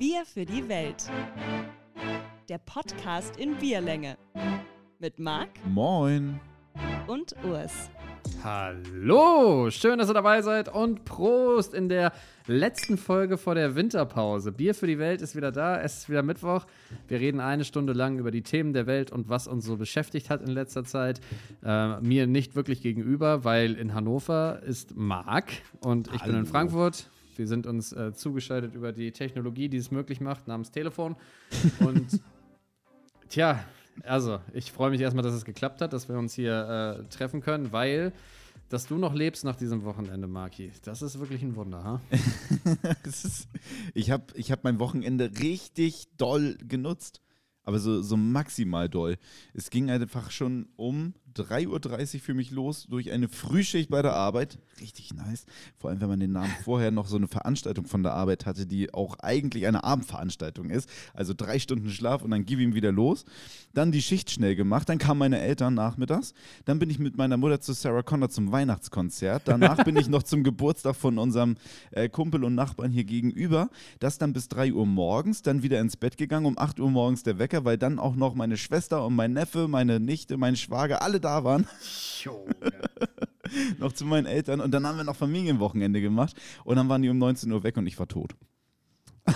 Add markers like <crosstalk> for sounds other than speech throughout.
Bier für die Welt. Der Podcast in Bierlänge. Mit Marc Moin. und Urs. Hallo, schön, dass ihr dabei seid und Prost in der letzten Folge vor der Winterpause. Bier für die Welt ist wieder da, es ist wieder Mittwoch. Wir reden eine Stunde lang über die Themen der Welt und was uns so beschäftigt hat in letzter Zeit. Äh, mir nicht wirklich gegenüber, weil in Hannover ist Marc und ich bin in Hallo. Frankfurt. Wir sind uns äh, zugeschaltet über die Technologie, die es möglich macht, namens Telefon. <laughs> Und Tja, also ich freue mich erstmal, dass es geklappt hat, dass wir uns hier äh, treffen können, weil, dass du noch lebst nach diesem Wochenende, Marki, das ist wirklich ein Wunder, ha? <laughs> Ist, ich habe ich hab mein Wochenende richtig doll genutzt. Aber so, so maximal doll. Es ging einfach schon um 3.30 Uhr für mich los durch eine Frühschicht bei der Arbeit. Richtig nice. Vor allem, wenn man den Namen <laughs> vorher noch so eine Veranstaltung von der Arbeit hatte, die auch eigentlich eine Abendveranstaltung ist. Also drei Stunden Schlaf und dann gib ihm wieder los. Dann die Schicht schnell gemacht. Dann kamen meine Eltern nachmittags. Dann bin ich mit meiner Mutter zu Sarah Connor zum Weihnachtskonzert. Danach <laughs> bin ich noch zum Geburtstag von unserem äh, Kumpel und Nachbarn hier gegenüber. Das dann bis 3 Uhr morgens. Dann wieder ins Bett gegangen. Um 8 Uhr morgens der Wecker, weil dann auch noch meine Schwester und mein Neffe, meine Nichte, mein Schwager, alle da waren. <laughs> noch zu meinen Eltern. Und dann haben wir noch Familienwochenende gemacht. Und dann waren die um 19 Uhr weg und ich war tot. <laughs>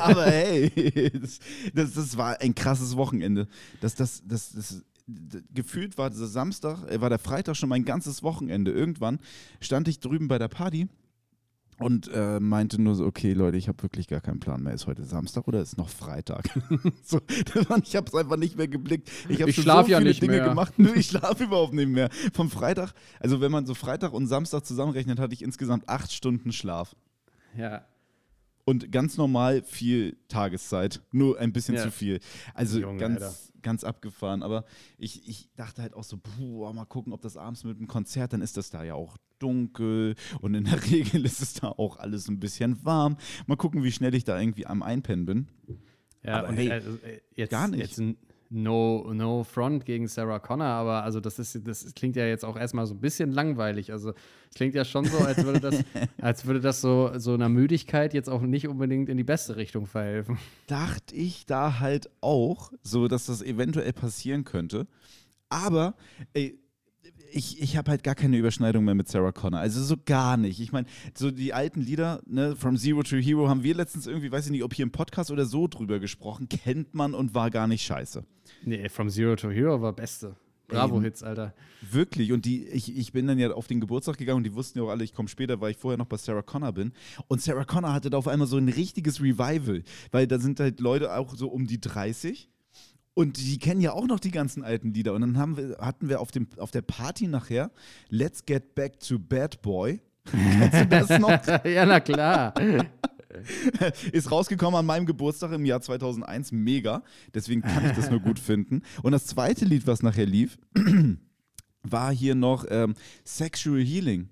Aber hey, das, das, das war ein krasses Wochenende. Das, das, das, das, d- gefühlt war dieser Samstag, äh, war der Freitag schon mein ganzes Wochenende. Irgendwann stand ich drüben bei der Party und äh, meinte nur so, okay Leute, ich habe wirklich gar keinen Plan mehr. Ist heute Samstag oder ist noch Freitag? <laughs> so, ich habe es einfach nicht mehr geblickt. Ich habe so ja viele nicht Dinge mehr. gemacht. Nö, ich schlafe <laughs> überhaupt nicht mehr. Vom Freitag, also wenn man so Freitag und Samstag zusammenrechnet, hatte ich insgesamt acht Stunden Schlaf. Ja. Und ganz normal viel Tageszeit. Nur ein bisschen Ja. zu viel. Also Junge, ganz, ganz abgefahren. Aber ich, ich dachte halt auch so, boah, mal gucken, ob das abends mit dem Konzert, dann ist das da ja auch dunkel. Und in der <laughs> Regel ist es da auch alles ein bisschen warm. Mal gucken, wie schnell ich da irgendwie am Einpennen bin. Ja, Aber und hey, äh, äh, jetzt, gar nicht. Jetzt no, no Front gegen Sarah Connor, aber also das ist, das klingt ja jetzt auch erstmal so ein bisschen langweilig. Also es klingt ja schon so, als würde das, <laughs> als würde das so, so einer Müdigkeit jetzt auch nicht unbedingt in die beste Richtung verhelfen. dachte ich da halt auch, so dass das eventuell passieren könnte. Aber ey, ich, ich habe halt gar keine Überschneidung mehr mit Sarah Connor. Also so gar nicht. Ich meine, so die alten Lieder, ne, From Zero to Hero, haben wir letztens irgendwie, weiß ich nicht, ob hier im Podcast oder so drüber gesprochen, kennt man und war gar nicht scheiße. Nee, From Zero to Hero war beste. Bravo-Hits, Alter. Wirklich. Und die, ich, ich bin dann ja auf den Geburtstag gegangen und die wussten ja auch alle, ich komme später, weil ich vorher noch bei Sarah Connor bin. Und Sarah Connor hatte da auf einmal so ein richtiges Revival, weil da sind halt Leute auch so um die 30. Und die kennen ja auch noch die ganzen alten Lieder. Und dann haben wir, hatten wir auf, dem, auf der Party nachher Let's Get Back to Bad Boy. Kennst du das noch? <laughs> ja, na klar. <laughs> Ist rausgekommen an meinem Geburtstag im Jahr 2001. Mega. Deswegen kann ich das nur gut finden. Und das zweite Lied, was nachher lief, <clears throat> war hier noch ähm, Sexual Healing.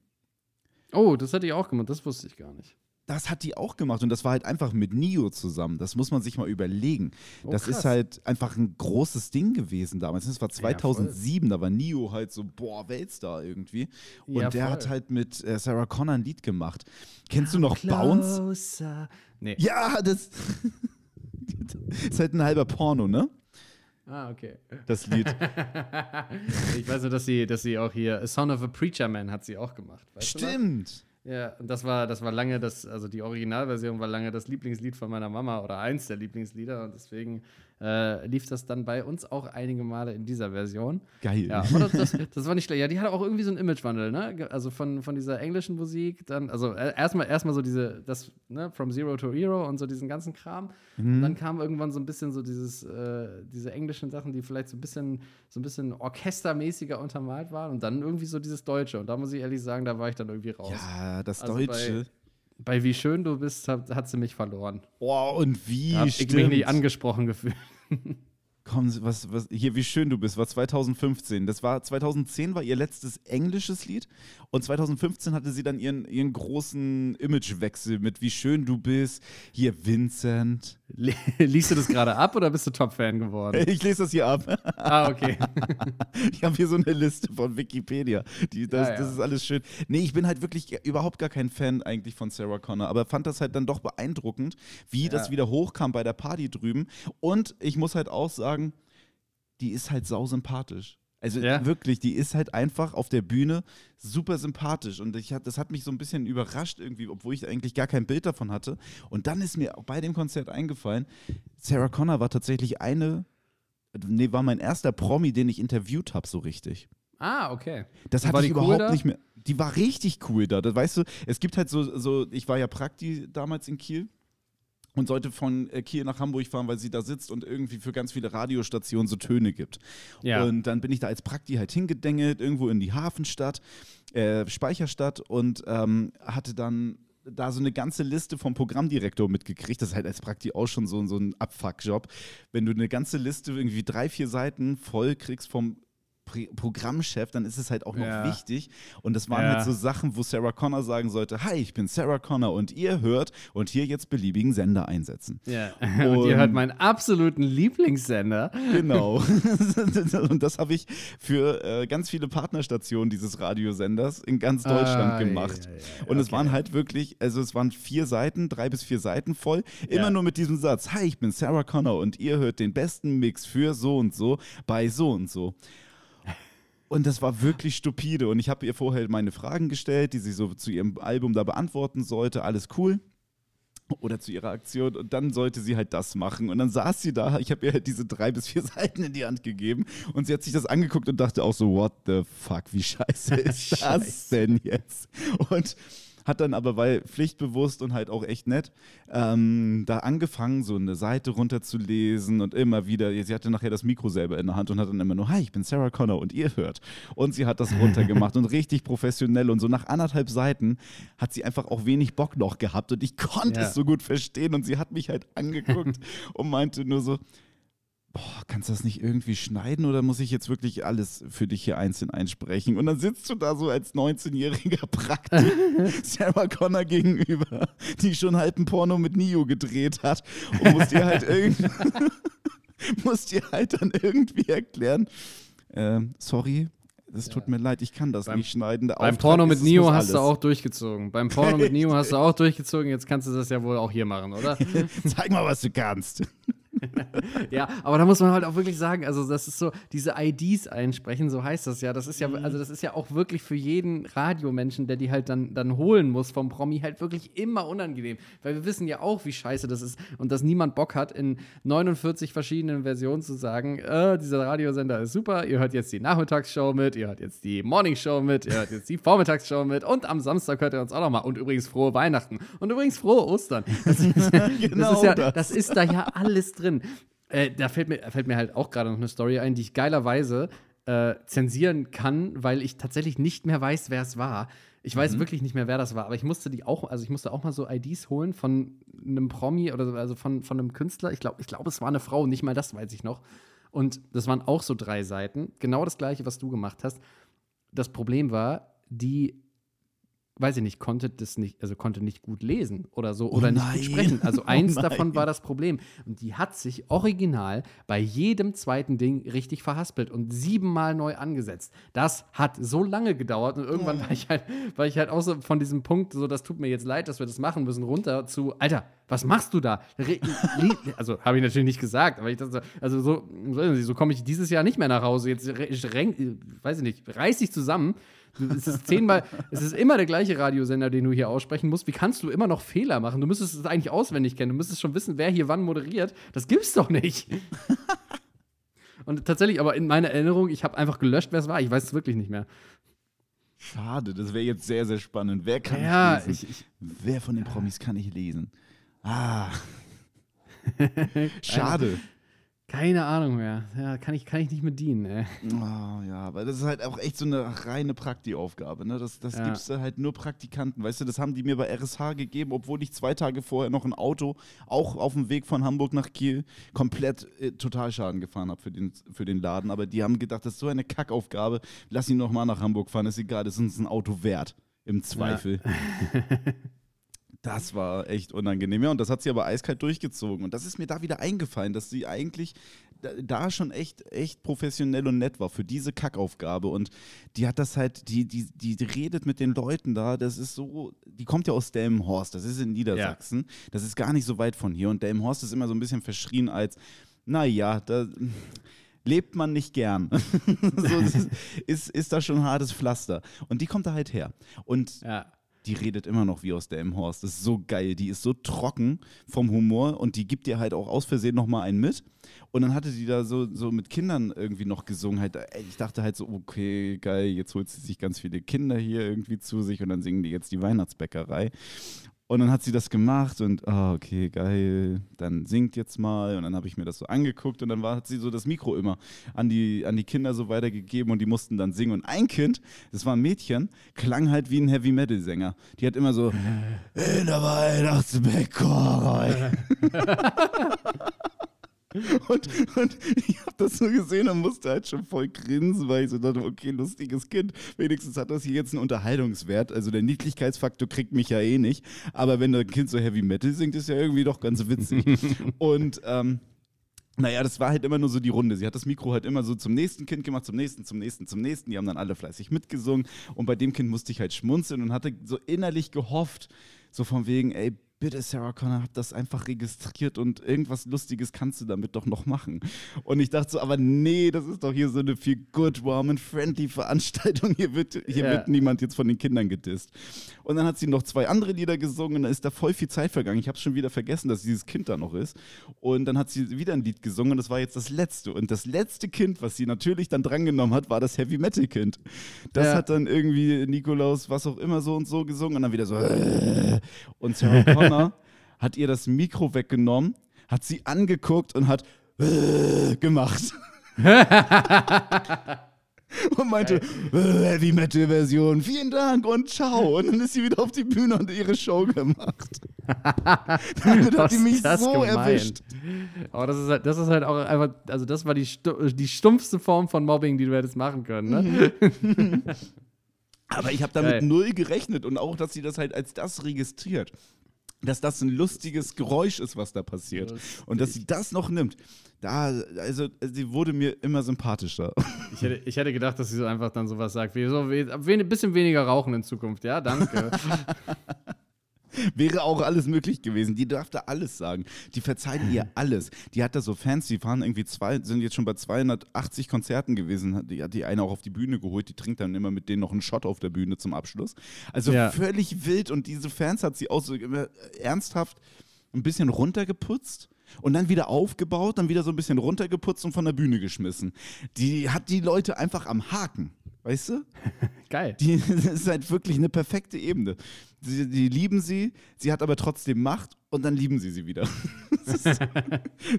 Oh, das hatte ich auch gemacht, das wusste ich gar nicht. Das hat die auch gemacht und das war halt einfach mit Nio zusammen. Das muss man sich mal überlegen. Oh, das krass. ist halt einfach ein großes Ding gewesen damals. Das war Ja, voll. 2007, da war Nio halt so, boah, Weltstar irgendwie. Und Ja, der voll. hat halt mit äh, Sarah Connor ein Lied gemacht. Kennst du noch Bounce? Nee. Ja, das <laughs> ist halt ein halber Porno, ne? Ah, okay. Das Lied. <laughs> ich weiß nur, dass sie, dass sie auch hier A Son of a Preacher Man hat sie auch gemacht. Stimmt. Ja, und das war, das war lange das, also die Originalversion war lange das Lieblingslied von meiner Mama oder eins der Lieblingslieder und deswegen äh, lief das dann bei uns auch einige Male in dieser Version. Geil. Ja, aber das, das, das war nicht schlecht. Ja, die hatte auch irgendwie so einen Imagewandel, ne? Also von, von dieser englischen Musik, dann, also äh, erstmal erstmal so diese, das, ne, From Zero to Hero und so diesen ganzen Kram. Und dann kam irgendwann so ein bisschen so dieses, äh, diese englischen Sachen, die vielleicht so ein bisschen, so ein bisschen orchestermäßiger untermalt waren und dann irgendwie so dieses Deutsche. Und da muss ich ehrlich sagen, da war ich dann irgendwie raus. Ja, das Also Deutsche. Bei Wie schön du bist, hat, hat sie mich verloren. Boah, und wie Da hab ich mich nicht angesprochen gefühlt. <laughs> Komm, was, was, hier, wie schön du bist, war 2015. Das war 2010 war ihr letztes englisches Lied und 2015 hatte sie dann ihren, ihren großen Imagewechsel mit wie schön du bist. Hier Vincent. <laughs> Liest du das gerade ab oder bist du Top-Fan geworden? <laughs> Ich lese das hier ab. <laughs> Ah, okay. ich habe hier so eine Liste von Wikipedia. Die, das, Ja, ja. das ist alles schön. Nee, ich bin halt wirklich überhaupt gar kein Fan eigentlich von Sarah Connor, aber fand das halt dann doch beeindruckend, wie das Ja. wieder hochkam bei der Party drüben. Und ich muss halt auch sagen, die ist halt sausympathisch. Also Ja. wirklich, die ist halt einfach auf der Bühne super sympathisch. Und ich hat, das hat mich so ein bisschen überrascht irgendwie, obwohl ich eigentlich gar kein Bild davon hatte. Und dann ist mir auch bei dem Konzert eingefallen, Sarah Connor war tatsächlich eine, nee, war mein erster Promi, den ich interviewt habe, so richtig. Ah, okay. Das hatte war ich die cool überhaupt da? nicht mehr. Die war richtig cool da. Das weißt du, es gibt halt so, so ich war ja Prakti damals in Kiel und sollte von äh, Kiel nach Hamburg fahren, weil sie da sitzt und irgendwie für ganz viele Radiostationen so Töne gibt. Ja. Und dann bin ich da als Prakti halt hingedengelt, irgendwo in die Hafenstadt, äh, Speicherstadt und ähm, hatte dann da so eine ganze Liste vom Programmdirektor mitgekriegt. Das ist halt als Prakti auch schon so, so ein Abfuck-Job. Wenn du eine ganze Liste, irgendwie drei, vier Seiten voll kriegst vom Programmchef, dann ist es halt auch noch Ja. wichtig. Und das waren Ja. halt so Sachen, wo Sarah Connor sagen sollte: Hi, ich bin Sarah Connor und ihr hört und hier jetzt beliebigen Sender einsetzen. Ja. <laughs> Und ihr hört meinen absoluten Lieblingssender. Genau. <laughs> <laughs> und das habe ich für äh, ganz viele Partnerstationen dieses Radiosenders in ganz Deutschland Ah, gemacht. ja, und es okay. waren halt wirklich, also es waren vier Seiten, drei bis vier Seiten voll, immer nur mit diesem Satz: Hi, ich bin Sarah Connor und ihr hört den besten Mix für so und so bei so und so. Und das war wirklich stupide. Und ich habe ihr vorher meine Fragen gestellt, die sie so zu ihrem Album da beantworten sollte. Alles cool. Oder zu ihrer Aktion. Und dann sollte sie halt das machen. Und dann saß sie da. Ich habe ihr halt diese drei bis vier <laughs> Seiten in die Hand gegeben. Und sie hat sich das angeguckt und dachte auch so: What the fuck? Wie scheiße <laughs> ist das denn jetzt? Und hat dann aber, weil pflichtbewusst und halt auch echt nett, ähm, da angefangen, so eine Seite runterzulesen und immer wieder, sie hatte nachher das Mikro selber in der Hand und hat dann immer nur, hi, ich bin Sarah Connor und ihr hört. Und sie hat das runtergemacht <laughs> und richtig professionell und so nach anderthalb Seiten hat sie einfach auch wenig Bock noch gehabt und ich konnte Ja. es so gut verstehen und sie hat mich halt angeguckt <laughs> und meinte nur so, boah, kannst du das nicht irgendwie schneiden oder muss ich jetzt wirklich alles für dich hier einzeln einsprechen? Und dann sitzt du da so als 19-jähriger <laughs> Praktik <laughs> Sarah Connor gegenüber, die schon halb ein Porno mit Nio gedreht hat und musst dir halt irgendwie, <laughs> musst dir halt dann irgendwie erklären, ähm, sorry, es tut mir leid, ich kann das Beim- nicht schneiden. Der Beim Auftrag Porno mit Nio hast du auch durchgezogen. Beim Porno mit Nio hast du auch durchgezogen. Jetzt kannst du das ja wohl auch hier machen, oder? Zeig mal, was du kannst. <laughs> Ja, aber da muss man halt auch wirklich sagen, also das ist so, diese IDs einsprechen, so heißt das ja. Das ist ja, Mhm. also das ist ja auch wirklich für jeden Radiomenschen, der die halt dann, dann holen muss vom Promi, halt wirklich immer unangenehm. Weil wir wissen ja auch, wie scheiße das ist und dass niemand Bock hat, in 49 verschiedenen Versionen zu sagen, äh, dieser Radiosender ist super, ihr hört jetzt die Nachmittagsshow mit, ihr hört jetzt die Morningshow mit, ihr hört jetzt die Vormittagsshow mit und am Samstag hört ihr uns auch noch mal. Und übrigens frohe Weihnachten und übrigens frohe Ostern. Das ist, <laughs> Genau das, ist ja, das ist da ja alles drin. Äh, da fällt mir, fällt mir halt auch gerade noch eine Story ein, die ich geilerweise äh, zensieren kann, weil ich tatsächlich nicht mehr weiß, wer es war. Ich weiß wirklich nicht mehr, wer das war, aber ich musste die auch, also ich musste auch mal so IDs holen von einem Promi oder so, also von, von einem Künstler. Ich glaube, ich glaub, es war eine Frau, nicht mal das weiß ich noch. Und das waren auch so drei Seiten. Genau das gleiche, was du gemacht hast. Das Problem war, die weiß ich nicht, konnte das nicht, also konnte nicht gut lesen oder so oder nicht gut sprechen. Also <laughs> Oh eins nein. davon war das Problem. Und die hat sich original bei jedem zweiten Ding richtig verhaspelt und siebenmal neu angesetzt. Das hat so lange gedauert und irgendwann war ich halt, war ich halt auch so von diesem Punkt, so das tut mir jetzt leid, dass wir das machen müssen, runter zu, Alter, was machst du da? Re also habe ich natürlich nicht gesagt, aber ich dachte, also so, so, komme ich dieses Jahr nicht mehr nach Hause. Jetzt re- renk, weiß ich nicht, reiß dich zusammen. Es ist zehnmal, es ist immer der gleiche Radiosender, den du hier aussprechen musst. Wie kannst du immer noch Fehler machen? Du müsstest es eigentlich auswendig kennen. Du müsstest schon wissen, wer hier wann moderiert. Das gibt's doch nicht. Und tatsächlich, aber in meiner Erinnerung, ich habe einfach gelöscht, wer es war. Ich weiß es wirklich nicht mehr. Schade, das wäre jetzt sehr, sehr spannend. Wer kann Ja, ich lesen? ich- ich- Wer von den Promis kann ich lesen? Ah. <laughs> Schade. Keine Ahnung mehr. Ja, kann ich, kann ich nicht mit dienen, ey. Oh, ja, aber das ist halt auch echt so eine reine Prakti-Aufgabe. Ne? Das, das Ja. gibst du halt nur Praktikanten. Weißt du, das haben die mir bei RSH gegeben, obwohl ich zwei Tage vorher noch ein Auto, auch auf dem Weg von Hamburg nach Kiel, komplett äh, Totalschaden gefahren habe für den, für den Laden. Aber die haben gedacht, das ist so eine Kackaufgabe, lass ihn noch mal nach Hamburg fahren, ist egal, das ist uns ein Auto wert. Im Zweifel. <laughs> Das war echt unangenehm. Ja, und das hat sie aber eiskalt durchgezogen. Und das ist mir da wieder eingefallen, dass sie eigentlich da, schon echt, echt professionell und nett war für diese Kackaufgabe. Und die hat das halt, die, die, die redet mit den Leuten da, das ist so, die kommt ja aus Delmenhorst, das ist in Niedersachsen. Das ist gar nicht so weit von hier. Und Delmenhorst ist immer so ein bisschen verschrien als, naja, da lebt man nicht gern. <laughs> so, das ist, ist, ist da schon ein hartes Pflaster. Und die kommt da halt her. Und Ja. Die redet immer noch wie aus der Horst. Das ist so geil. Die ist so trocken vom Humor und die gibt dir halt auch aus Versehen nochmal einen mit. Und dann hatte die da so, so mit Kindern irgendwie noch gesungen. Halt, ey, ich dachte halt so, okay, geil, jetzt holt sie sich ganz viele Kinder hier irgendwie zu sich und dann singen die jetzt die Weihnachtsbäckerei. Und dann hat sie das gemacht und, ah, okay, geil, dann singt jetzt mal. Und dann habe ich mir das so angeguckt und dann war, hat sie so das Mikro immer an die, an die Kinder so weitergegeben und die mussten dann singen. Und ein Kind, das war ein Mädchen, klang halt wie ein Heavy-Metal-Sänger. Die hat immer so, <laughs> in der Weihnachtsbäckerei. <laughs> <laughs> Und, und ich habe das so gesehen und musste halt schon voll grinsen, weil ich so dachte, okay, lustiges Kind. Wenigstens hat das hier jetzt einen Unterhaltungswert. Also der Niedlichkeitsfaktor kriegt mich ja eh nicht. Aber wenn ein Kind so Heavy Metal singt, ist ja irgendwie doch ganz witzig. <laughs> und ähm, naja, das war halt immer nur so die Runde. Sie hat das Mikro halt immer so zum nächsten Kind gemacht, zum nächsten, zum nächsten, zum nächsten. Die haben dann alle fleißig mitgesungen. Und bei dem Kind musste ich halt schmunzeln und hatte so innerlich gehofft, so von wegen, ey, bitte Sarah Connor, hab das einfach registriert und irgendwas Lustiges kannst du damit doch noch machen. Und ich dachte so, aber nee, das ist doch hier so eine viel good, warm and friendly Veranstaltung. Hier wird, hier Ja. wird niemand jetzt von den Kindern gedisst. Und dann hat sie noch zwei andere Lieder gesungen und dann ist da voll viel Zeit vergangen. Ich habe schon wieder vergessen, dass dieses Kind da noch ist. Und dann hat sie wieder ein Lied gesungen und das war jetzt das letzte. Und das letzte Kind, was sie natürlich dann drangenommen hat, war das Heavy Metal Kind. Das Ja. hat dann irgendwie Nikolaus, was auch immer, so und so gesungen und dann wieder so. <laughs> Und Sarah Connor hat ihr das Mikro weggenommen, hat sie angeguckt und hat äh, gemacht. <laughs> und meinte, äh, Heavy Metal Version, vielen Dank und ciao. Und dann ist sie wieder auf die Bühne und ihre Show gemacht. <laughs> Damit hat Was die mich so gemein? erwischt. Aber das ist halt, das ist halt auch einfach, also das war die, die stumpfste Form von Mobbing, die du hättest machen können, ne? <laughs> Aber ich habe damit Geil. null gerechnet und auch, dass sie das halt als das registriert. Dass das ein lustiges Geräusch ist, was da passiert. Und dass sie das noch nimmt. Da, also, sie wurde mir immer sympathischer. Ich hätte, ich hätte gedacht, dass sie so einfach dann sowas sagt, wie so, ein bisschen weniger rauchen in Zukunft, ja, danke. <laughs> Wäre auch alles möglich gewesen. Die darf da alles sagen. Die verzeihen ihr alles. Die hat da so Fans, die fahren irgendwie zwei, sind jetzt schon bei 280 Konzerten gewesen. Die hat die eine auch auf die Bühne geholt. Die trinkt dann immer mit denen noch einen Shot auf der Bühne zum Abschluss. Also Ja. völlig wild. Und diese Fans hat sie auch so immer ernsthaft ein bisschen runtergeputzt. Und dann wieder aufgebaut, dann wieder so ein bisschen runtergeputzt und von der Bühne geschmissen. Die hat die Leute einfach am Haken, weißt du? <laughs> Geil. Die <laughs> das ist halt wirklich eine perfekte Ebene. Sie, die lieben sie, sie hat aber trotzdem Macht und dann lieben sie sie wieder. <laughs> Das ist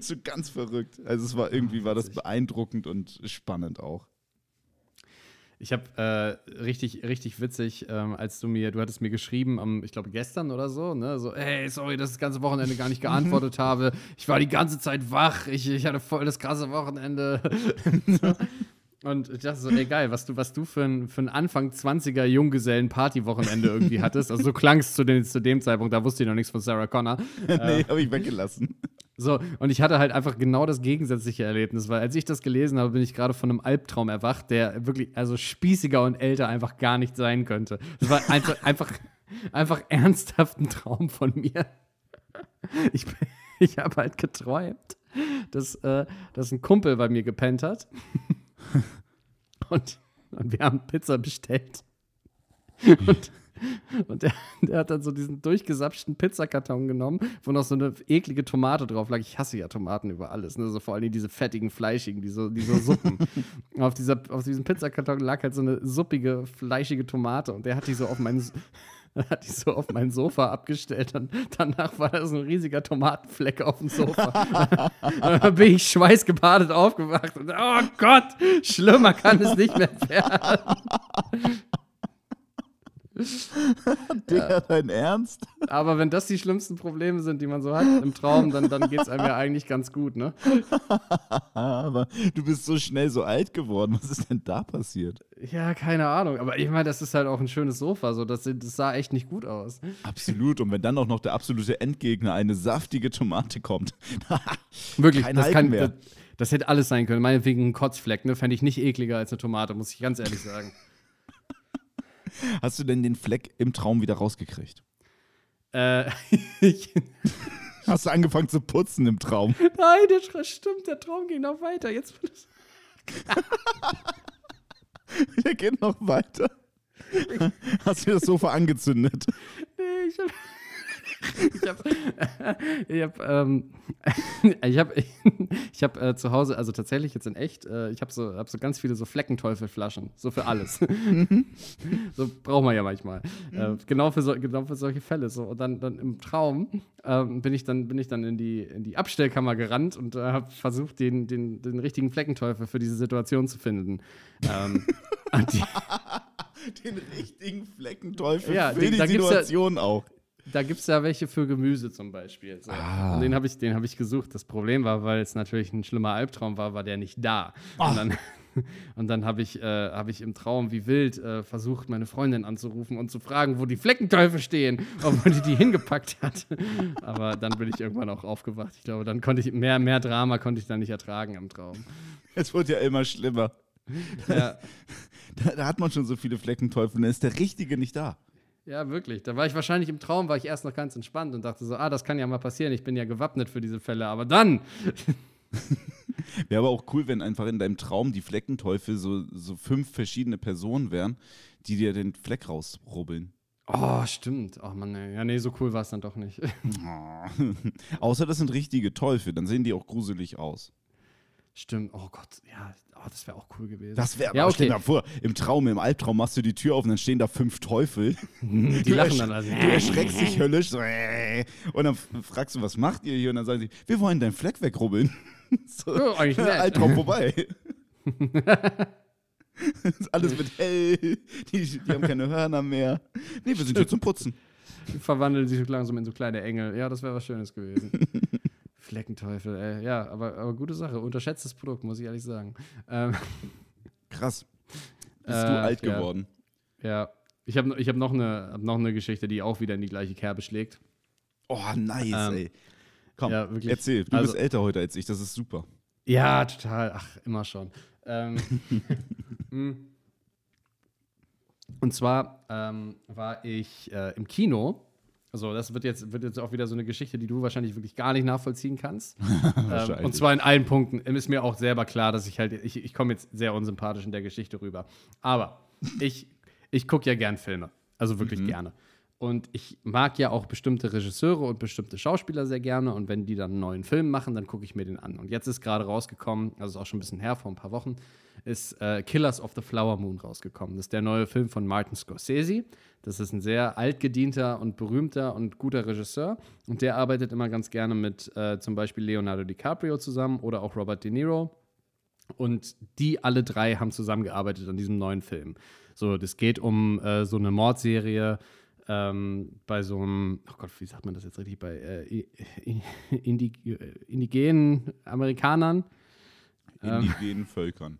<laughs> so ganz verrückt. Also es war irgendwie war das beeindruckend und spannend auch. Ich habe äh, richtig, richtig witzig, ähm, als du mir, du hattest mir geschrieben, am, ich glaube gestern oder so, ne, so, hey, sorry, dass ich das ganze Wochenende gar nicht <laughs> geantwortet habe. Ich war die ganze Zeit wach, ich, ich hatte voll das krasse Wochenende. Und ich dachte so, ey, geil, was du, was du für ein, für ein Anfang 20er Junggesellen-Party-Wochenende irgendwie <laughs> hattest. Also so klang es zu, den- zu dem Zeitpunkt, da wusste ich noch nichts von Sarah Connor. <laughs> nee, habe ich weggelassen. So, und ich hatte halt einfach genau das gegensätzliche Erlebnis, weil als ich das gelesen habe, bin ich gerade von einem Albtraum erwacht, der wirklich, also spießiger und älter einfach gar nicht sein könnte. Das war einfach, <laughs> einfach, einfach ernsthaft ein Traum von mir. Ich, ich habe halt geträumt, dass, äh, dass ein Kumpel bei mir gepennt hat. <laughs> Und, und wir haben Pizza bestellt. Und, und der, der hat dann so diesen durchgesapschten Pizzakarton genommen, wo noch so eine eklige Tomate drauf lag. Ich hasse ja Tomaten über alles, ne? so vor allem diese fettigen, fleischigen, diese, diese Suppen. <laughs> Auf, dieser, auf diesem Pizzakarton lag halt so eine suppige, fleischige Tomate und der hat die so auf meinen, hat die so auf mein Sofa abgestellt. Und danach war da so ein riesiger Tomatenfleck auf dem Sofa. <laughs> dann bin ich schweißgebadet aufgewacht und oh Gott, schlimmer kann es nicht mehr werden. <laughs> <laughs> Digga, dein Ernst? Aber wenn das die schlimmsten Probleme sind, die man so hat im Traum, dann, dann geht es einem ja eigentlich ganz gut, ne? Aber du bist so schnell so alt geworden. Was ist denn da passiert? Ja, keine Ahnung. Aber ich meine, das ist halt auch ein schönes Sofa. So, das, das sah echt nicht gut aus. Absolut. Und wenn dann auch noch der absolute Endgegner, eine saftige Tomate kommt. <laughs> Wirklich, Kein das Halten kann. mehr. Das, das hätte alles sein können. Meinetwegen ein Kotzfleck, ne? Fände ich nicht ekliger als eine Tomate, muss ich ganz ehrlich sagen. Hast du denn den Fleck im Traum wieder rausgekriegt? äh, <laughs> ich, Hast du angefangen zu putzen im Traum? nein, Tra- stimmt, der Traum ging noch weiter. Jetzt <laughs> Der geht noch weiter. Hast du das Sofa angezündet? Nee, ich hab. Ich habe <laughs> ich hab, ähm, <laughs> ich hab, <laughs> ich hab, äh, zu Hause, also tatsächlich jetzt in echt, äh, ich habe so, hab so ganz viele so Fleckenteufelflaschen, so für alles. so braucht man ja manchmal. Äh, genau, für so, genau für solche Fälle. So. Und dann, dann im Traum ähm, bin, ich dann, bin ich dann in die, in die Abstellkammer gerannt und äh, habe versucht, den, den, den richtigen Fleckenteufel für diese Situation zu finden. Ähm, Den richtigen Fleckenteufel Ja, für die- die gibt's ja- Situation auch. Da gibt es ja welche für Gemüse zum Beispiel. So. Ah. Und den habe ich, den hab ich gesucht. Das Problem war, weil es natürlich ein schlimmer Albtraum war, war der nicht da. Und dann, <laughs> und dann habe ich, äh, hab ich im Traum wie wild äh, versucht, meine Freundin anzurufen und zu fragen, wo die Fleckenteufel stehen, <laughs> obwohl die die hingepackt hat. Aber dann bin ich irgendwann auch aufgewacht. Ich glaube, dann konnte ich mehr, mehr Drama konnte ich dann nicht ertragen im Traum. Es wird ja immer schlimmer. Ja, <laughs> Da, da hat man schon so viele Fleckenteufel, dann ist der Richtige nicht da. Ja, wirklich. Da war ich wahrscheinlich im Traum, war ich erst noch ganz entspannt und dachte so, ah, das kann ja mal passieren. Ich bin ja gewappnet für diese Fälle. Aber dann <laughs> Wäre aber auch cool, wenn einfach in deinem Traum die Fleckenteufel so, so fünf verschiedene Personen wären, die dir den Fleck rausrubbeln. Oh, stimmt. Oh Mann, ey. ja, nee, so cool war es dann doch nicht. <laughs> Außer das sind richtige Teufel, dann sehen die auch gruselig aus. Stimmt. Oh Gott, ja, oh, das wäre auch cool gewesen. Das wäre Ja, aber okay. stell dir mal vor, im Traum, im Albtraum machst du die Tür auf und dann stehen da fünf Teufel. <laughs> Die Du lachen dann also. Du erschreckst dich höllisch. So, äh, und dann fragst du, was macht ihr hier? Und dann sagen sie, wir wollen deinen Fleck wegrubbeln. <laughs> so, Ja, eigentlich. Albtraum vorbei. ist <laughs> alles mit hell. Die, die haben keine Hörner mehr. Nee, wir sind hier zum Putzen. Die verwandeln sich langsam in so kleine Engel. Ja, das wäre was Schönes gewesen. Fleckenteufel, ey. Ja, aber, aber gute Sache. Unterschätztes Produkt, muss ich ehrlich sagen. Ähm, <laughs> Krass. Bist Äh, du alt ja. geworden? ja, ich habe ich hab noch, eine, hab noch eine Geschichte, die auch wieder in die gleiche Kerbe schlägt. Oh, nice, Ähm, ey. Komm, ja, wirklich. erzähl. Du Also- bist älter heute als ich, das ist super. Ja, total. Ach, immer schon. Ähm, <laughs> mm. und zwar ähm, war ich äh, im Kino. Also, das wird jetzt, wird jetzt auch wieder so eine Geschichte, die du wahrscheinlich wirklich gar nicht nachvollziehen kannst. <laughs> ähm, und zwar in allen Punkten. Ist mir auch selber klar, dass ich halt, ich, ich komme jetzt sehr unsympathisch in der Geschichte rüber. Aber ich, ich gucke ja gern Filme. Also wirklich gerne. Und ich mag ja auch bestimmte Regisseure und bestimmte Schauspieler sehr gerne. Und wenn die dann einen neuen Film machen, dann gucke ich mir den an. Und jetzt ist gerade rausgekommen, also ist auch schon ein bisschen her, vor ein paar Wochen, ist äh, Killers of the Flower Moon rausgekommen. Das ist der neue Film von Martin Scorsese. Das ist ein sehr altgedienter und berühmter und guter Regisseur. Und der arbeitet immer ganz gerne mit äh, zum Beispiel Leonardo DiCaprio zusammen oder auch Robert De Niro. Und die alle drei haben zusammengearbeitet an diesem neuen Film. So, das geht um äh, so eine Mordserie ähm, bei so einem, oh Gott, wie sagt man das jetzt richtig, bei äh, Indi äh, indigenen Amerikanern. Ähm. Indigenen Völkern.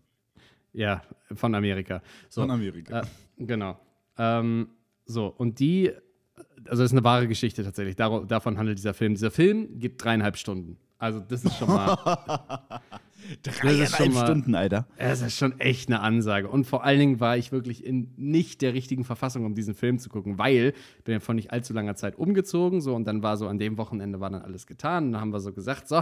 Ja, von Amerika. So, Von Amerika. äh, genau. Ähm, so, und die, also das ist eine wahre Geschichte tatsächlich. Dar davon handelt dieser Film. Dieser Film geht dreieinhalb Stunden. Also, das ist schon mal. <laughs> Dreieinhalb schon mal- Stunden, Alter. Es ist schon echt eine Ansage. Und vor allen Dingen war ich wirklich in nicht der richtigen Verfassung, um diesen Film zu gucken, weil ich bin ja vor nicht allzu langer Zeit umgezogen. So, und dann war so an dem Wochenende war dann alles getan. Und dann haben wir so gesagt: So,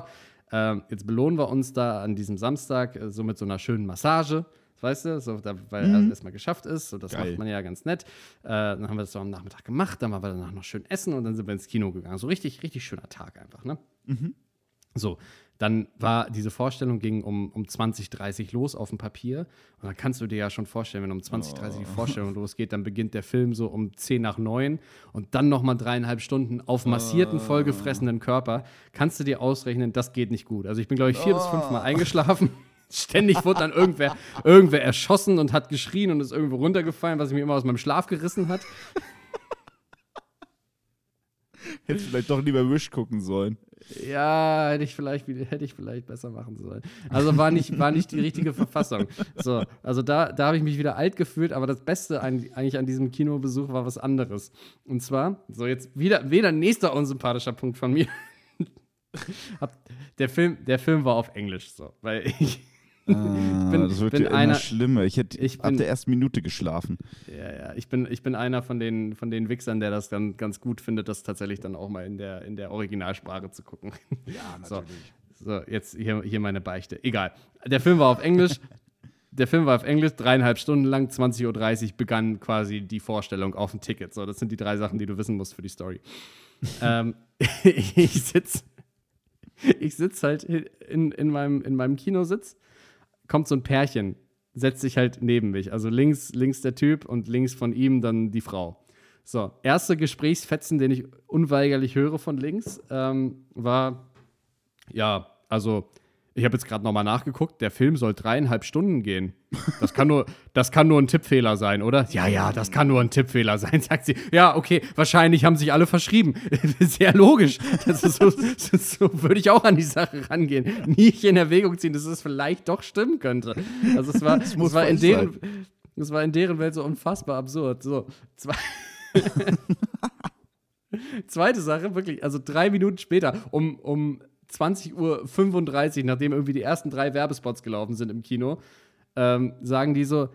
ähm, jetzt belohnen wir uns da an diesem Samstag äh, so mit so einer schönen Massage. Weißt du, so, da, weil alles erstmal geschafft ist. So, das Geil. macht man ja ganz nett. Äh, dann haben wir das so am Nachmittag gemacht. Dann waren wir danach noch schön essen und dann sind wir ins Kino gegangen. So richtig, richtig schöner Tag einfach, ne? So, dann war diese Vorstellung ging um, um 20.30 los auf dem Papier. Und dann kannst du dir ja schon vorstellen, wenn um 20.30 die Vorstellung losgeht, dann beginnt der Film so um 10 nach 9 und dann nochmal dreieinhalb Stunden auf massierten, vollgefressenen Körper. Kannst du dir ausrechnen, das geht nicht gut. Also ich bin, glaube ich, vier bis fünf Mal eingeschlafen. <laughs> Ständig wurde dann irgendwer, irgendwer erschossen und hat geschrien und ist irgendwo runtergefallen, was mich immer aus meinem Schlaf gerissen hat. Hättest vielleicht doch lieber Wish gucken sollen. Ja, hätte ich vielleicht, hätte ich vielleicht besser machen sollen. Also war nicht, war nicht die richtige Verfassung. So, also da, da habe ich mich wieder alt gefühlt, aber das Beste eigentlich an diesem Kinobesuch war was anderes. Und zwar, so jetzt wieder, wieder nächster unsympathischer Punkt von mir. <laughs> der, Film, der Film war auf Englisch, so, weil ich Ah, bin, das wird bin ja immer einer, schlimmer. Ich hätte ich bin, ab der ersten Minute geschlafen. Ja, ja. Ich bin, ich bin einer von den, von den Wichsern, der das dann ganz gut findet, das tatsächlich dann auch mal in der, in der Originalsprache zu gucken. Ja, <laughs> natürlich. So, so jetzt hier, hier meine Beichte. Egal. Der Film war auf Englisch. der Film war auf Englisch, dreieinhalb Stunden lang, 20.30 Uhr begann quasi die Vorstellung auf dem Ticket. So, das sind die drei Sachen, die du wissen musst für die Story. <laughs> ähm, <laughs> ich sitze ich sitz halt in, in, meinem, in meinem Kinositz kommt so ein Pärchen, setzt sich halt neben mich. Also links, links der Typ und links von ihm dann die Frau. So, erster Gesprächsfetzen, den ich unweigerlich höre von links, ähm, war, ja, also ich habe jetzt gerade nochmal nachgeguckt, der Film soll dreieinhalb Stunden gehen. Das kann, nur, das kann nur ein Tippfehler sein, oder? Ja, ja, das kann nur ein Tippfehler sein, <laughs> sagt sie. Ja, okay, wahrscheinlich haben sich alle verschrieben. <laughs> Sehr logisch. Das ist so, so würde ich auch an die Sache rangehen. Nicht in Erwägung ziehen, dass es vielleicht doch stimmen könnte. Also es war, es war, in, deren, es war in deren Welt so unfassbar absurd. So, zwei. <laughs> Zweite Sache, wirklich, also drei Minuten später, um, um 20.35 Uhr, nachdem irgendwie die ersten drei Werbespots gelaufen sind im Kino, ähm, sagen die so,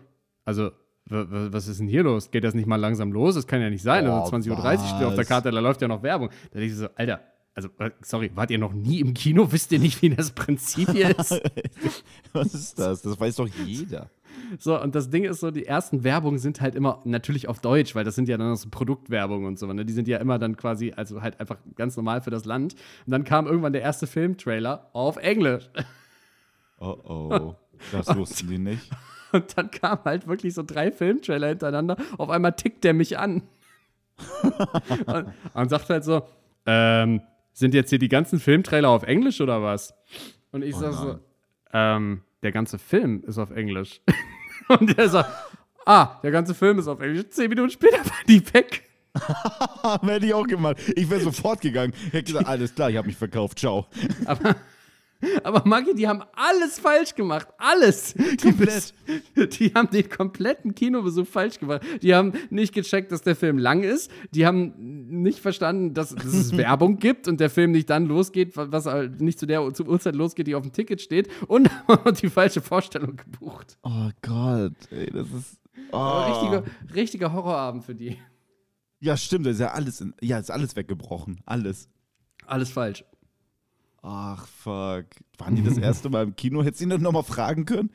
also was ist denn hier los? Geht das nicht mal langsam los? Das kann ja nicht sein. Oh, also 20.30 Uhr steht auf der Karte, da läuft ja noch Werbung. Da denke ich so, Alter, also, äh, sorry, wart ihr noch nie im Kino? <laughs> Wisst ihr nicht, wie das Prinzip hier ist? <laughs> was ist das? Das weiß doch jeder. So, und das Ding ist so, die ersten Werbungen sind halt immer natürlich auf Deutsch, weil das sind ja dann so Produktwerbungen und so, ne? Die sind ja immer dann quasi, also halt einfach ganz normal für das Land. Und dann kam irgendwann der erste Filmtrailer auf Englisch. Oh oh, das <laughs> wussten die nicht. Und dann kamen halt wirklich so drei Filmtrailer hintereinander. Auf einmal tickt der mich an. und, und sagt halt so, ähm, sind jetzt hier die ganzen Filmtrailer auf Englisch oder was? Und ich oh sag so, ähm, der ganze Film ist auf Englisch. <laughs> Und er sagt, ah, der ganze Film ist auf Englisch. Zehn Minuten später war die weg. <laughs> Hätte ich auch gemacht. Ich wäre sofort gegangen. Ich hätte gesagt, alles klar, ich habe mich verkauft, ciao. Aber, <laughs> aber Maggi, die haben alles falsch gemacht. Alles. Komplett. Die, die, haben den kompletten Kinobesuch falsch gemacht. Die haben nicht gecheckt, dass der Film lang ist. Die haben nicht verstanden, dass, dass es <laughs> Werbung gibt und der Film nicht dann losgeht, was halt nicht zu der Uhrzeit losgeht, die auf dem Ticket steht. Und <laughs> die falsche Vorstellung gebucht. Oh Gott, ey, das ist. Oh. Richtiger, richtiger Horrorabend für die. Ja, stimmt, da ist ja alles, in, ja, ist alles weggebrochen. Alles. Alles falsch. Ach, fuck. Waren die das erste Mal im Kino? Hättest du ihn dann nochmal fragen können?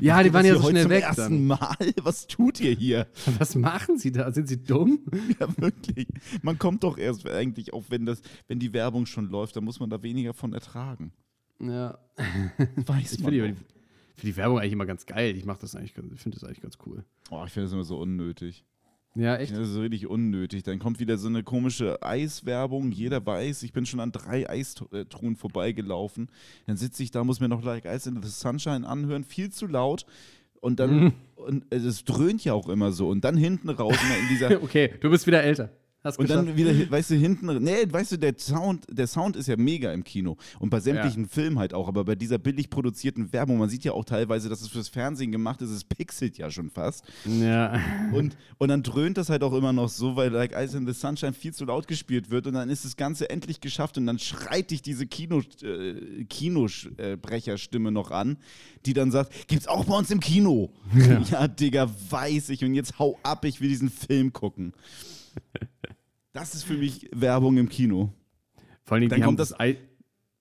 Ja, die waren ja so schnell weg. Zum ersten Mal? Was tut ihr hier? Was machen sie da? Sind sie dumm? Ja, wirklich. Man kommt doch erst eigentlich auf, wenn, das, wenn die Werbung schon läuft, dann muss man da weniger von ertragen. Ja. Weiß ich finde die, Werbung eigentlich immer ganz geil. Ich, das ich finde das eigentlich ganz cool. Oh, ich finde das immer so unnötig. Ja, echt. Das ist richtig unnötig. Dann kommt wieder so eine komische Eiswerbung. Jeder weiß, ich bin schon an drei Eistruhen vorbeigelaufen. Dann sitze ich da, muss mir noch Like Ice in the Sunshine anhören, viel zu laut. Und dann, mhm. und es dröhnt ja auch immer so. Und dann hinten raus in dieser. <laughs> okay, du bist wieder älter. Hast und geschafft. dann wieder, <laughs> weißt du, hinten, nee, weißt du, der Sound, der Sound ist ja mega im Kino und bei sämtlichen ja. Filmen halt auch, aber bei dieser billig produzierten Werbung, man sieht ja auch teilweise, dass es fürs Fernsehen gemacht ist, es pixelt ja schon fast. Ja. <laughs> Und, und dann dröhnt das halt auch immer noch so, weil Like Ice in the Sunshine viel zu laut gespielt wird und dann ist das Ganze endlich geschafft und dann schreit dich diese Kino, äh, Kinosprecherstimme noch an, die dann sagt, gibt's auch bei uns im Kino. Ja. <laughs> ja, Digga, weiß ich und jetzt hau ab, ich will diesen Film gucken. Das ist für mich Werbung im Kino. Vor allem, dann kommt das. Ei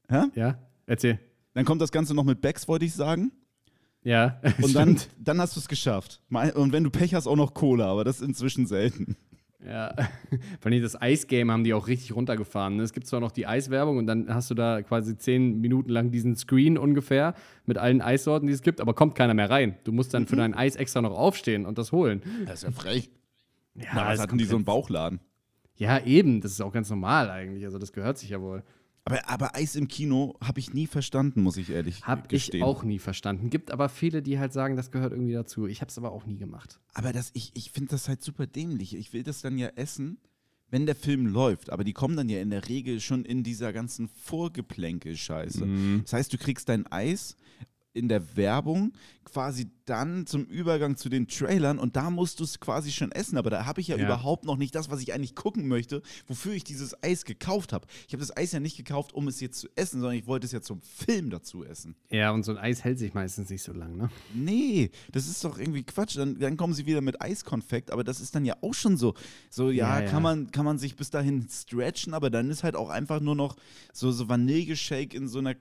Hä? Ja, erzähl. Dann kommt das Ganze noch mit Becks, wollte ich sagen. Ja. <laughs> Und dann, dann hast du es geschafft. Und wenn du Pech hast, auch noch Cola, aber das ist inzwischen selten. Ja, <laughs> vor allem das Eisgame haben die auch richtig runtergefahren. ne? Es gibt zwar noch die Eiswerbung und dann hast du da quasi zehn Minuten lang diesen Screen ungefähr mit allen Eissorten, die es gibt, aber kommt keiner mehr rein. Du musst dann für dein Eis extra noch aufstehen und das holen. Das ist ja frech. Ja, Na, was hatten die so einen Bauchladen? Ja, eben. Das ist auch ganz normal eigentlich. Also, das gehört sich ja wohl. Aber, aber Eis im Kino habe ich nie verstanden, muss ich ehrlich Hab gestehen. ich auch nie verstanden. Gibt aber viele, die halt sagen, das gehört irgendwie dazu. Ich habe es aber auch nie gemacht. Aber das, ich, ich finde das halt super dämlich. Ich will das dann ja essen, wenn der Film läuft. Aber die kommen dann ja in der Regel schon in dieser ganzen Vorgeplänkel-Scheiße. Das heißt, du kriegst dein Eis in der Werbung quasi dann zum Übergang zu den Trailern und da musst du es quasi schon essen. Aber da habe ich ja, Ja. überhaupt noch nicht das, was ich eigentlich gucken möchte, wofür ich dieses Eis gekauft habe. Ich habe das Eis ja nicht gekauft, um es jetzt zu essen, sondern ich wollte es ja zum Film dazu essen. Ja, und so ein Eis hält sich meistens nicht so lang, ne? Nee, das ist doch irgendwie Quatsch. Dann, dann kommen sie wieder mit Eiskonfekt, aber das ist dann ja auch schon so. So, ja, Ja, ja. Kann, man, kann man sich bis dahin stretchen, aber dann ist halt auch einfach nur noch so, so Vanilleshake in so einer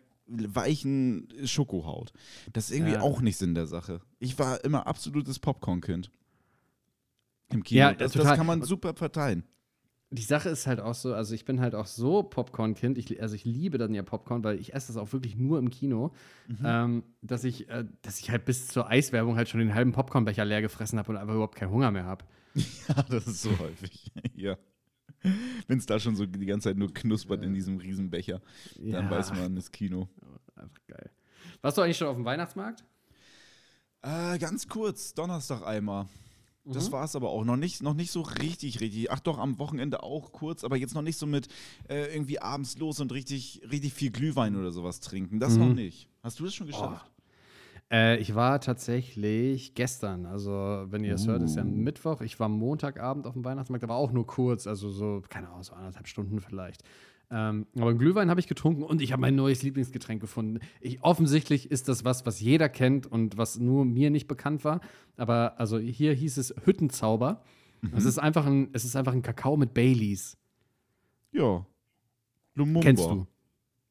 weichen Schokohaut. Das ist irgendwie Ja. auch nicht Sinn der Sache. Ich war immer absolutes Popcorn-Kind. Im Kino. Ja, das, das kann man super verteilen. Die Sache ist halt auch so, also ich bin halt auch so Popcorn-Kind, also ich liebe dann ja Popcorn, weil ich esse das auch wirklich nur im Kino, ähm, dass, ich, äh, dass ich halt bis zur Eiswerbung halt schon den halben Popcornbecher leer gefressen habe und einfach überhaupt keinen Hunger mehr habe. <laughs> Ja, das ist so häufig. <laughs> ja. <laughs> Wenn es da schon so die ganze Zeit nur knuspert in diesem Riesenbecher, dann Ja. weiß man, ist Kino. Einfach geil. Warst du eigentlich schon auf dem Weihnachtsmarkt? Äh, ganz kurz, Donnerstag einmal. Das Mhm. war es aber auch. Noch nicht, noch nicht so richtig, richtig. Ach doch, am Wochenende auch kurz, aber jetzt noch nicht so mit äh, irgendwie abends los und richtig, richtig viel Glühwein oder sowas trinken. Das noch Mhm. nicht. Hast du das schon geschafft? Äh, ich war tatsächlich gestern, also wenn ihr es hört, ist ja Uh. Mittwoch. Ich war Montagabend auf dem Weihnachtsmarkt, aber auch nur kurz, also so, keine Ahnung, so anderthalb Stunden vielleicht. Ähm, aber einen Glühwein habe ich getrunken und ich habe mein neues Lieblingsgetränk gefunden. Ich, offensichtlich ist das was, was jeder kennt und was nur mir nicht bekannt war. Aber also hier hieß es Hüttenzauber. Mhm. Es ist einfach ein, es ist einfach ein Kakao mit Baileys. Ja. Lumumba. Kennst du?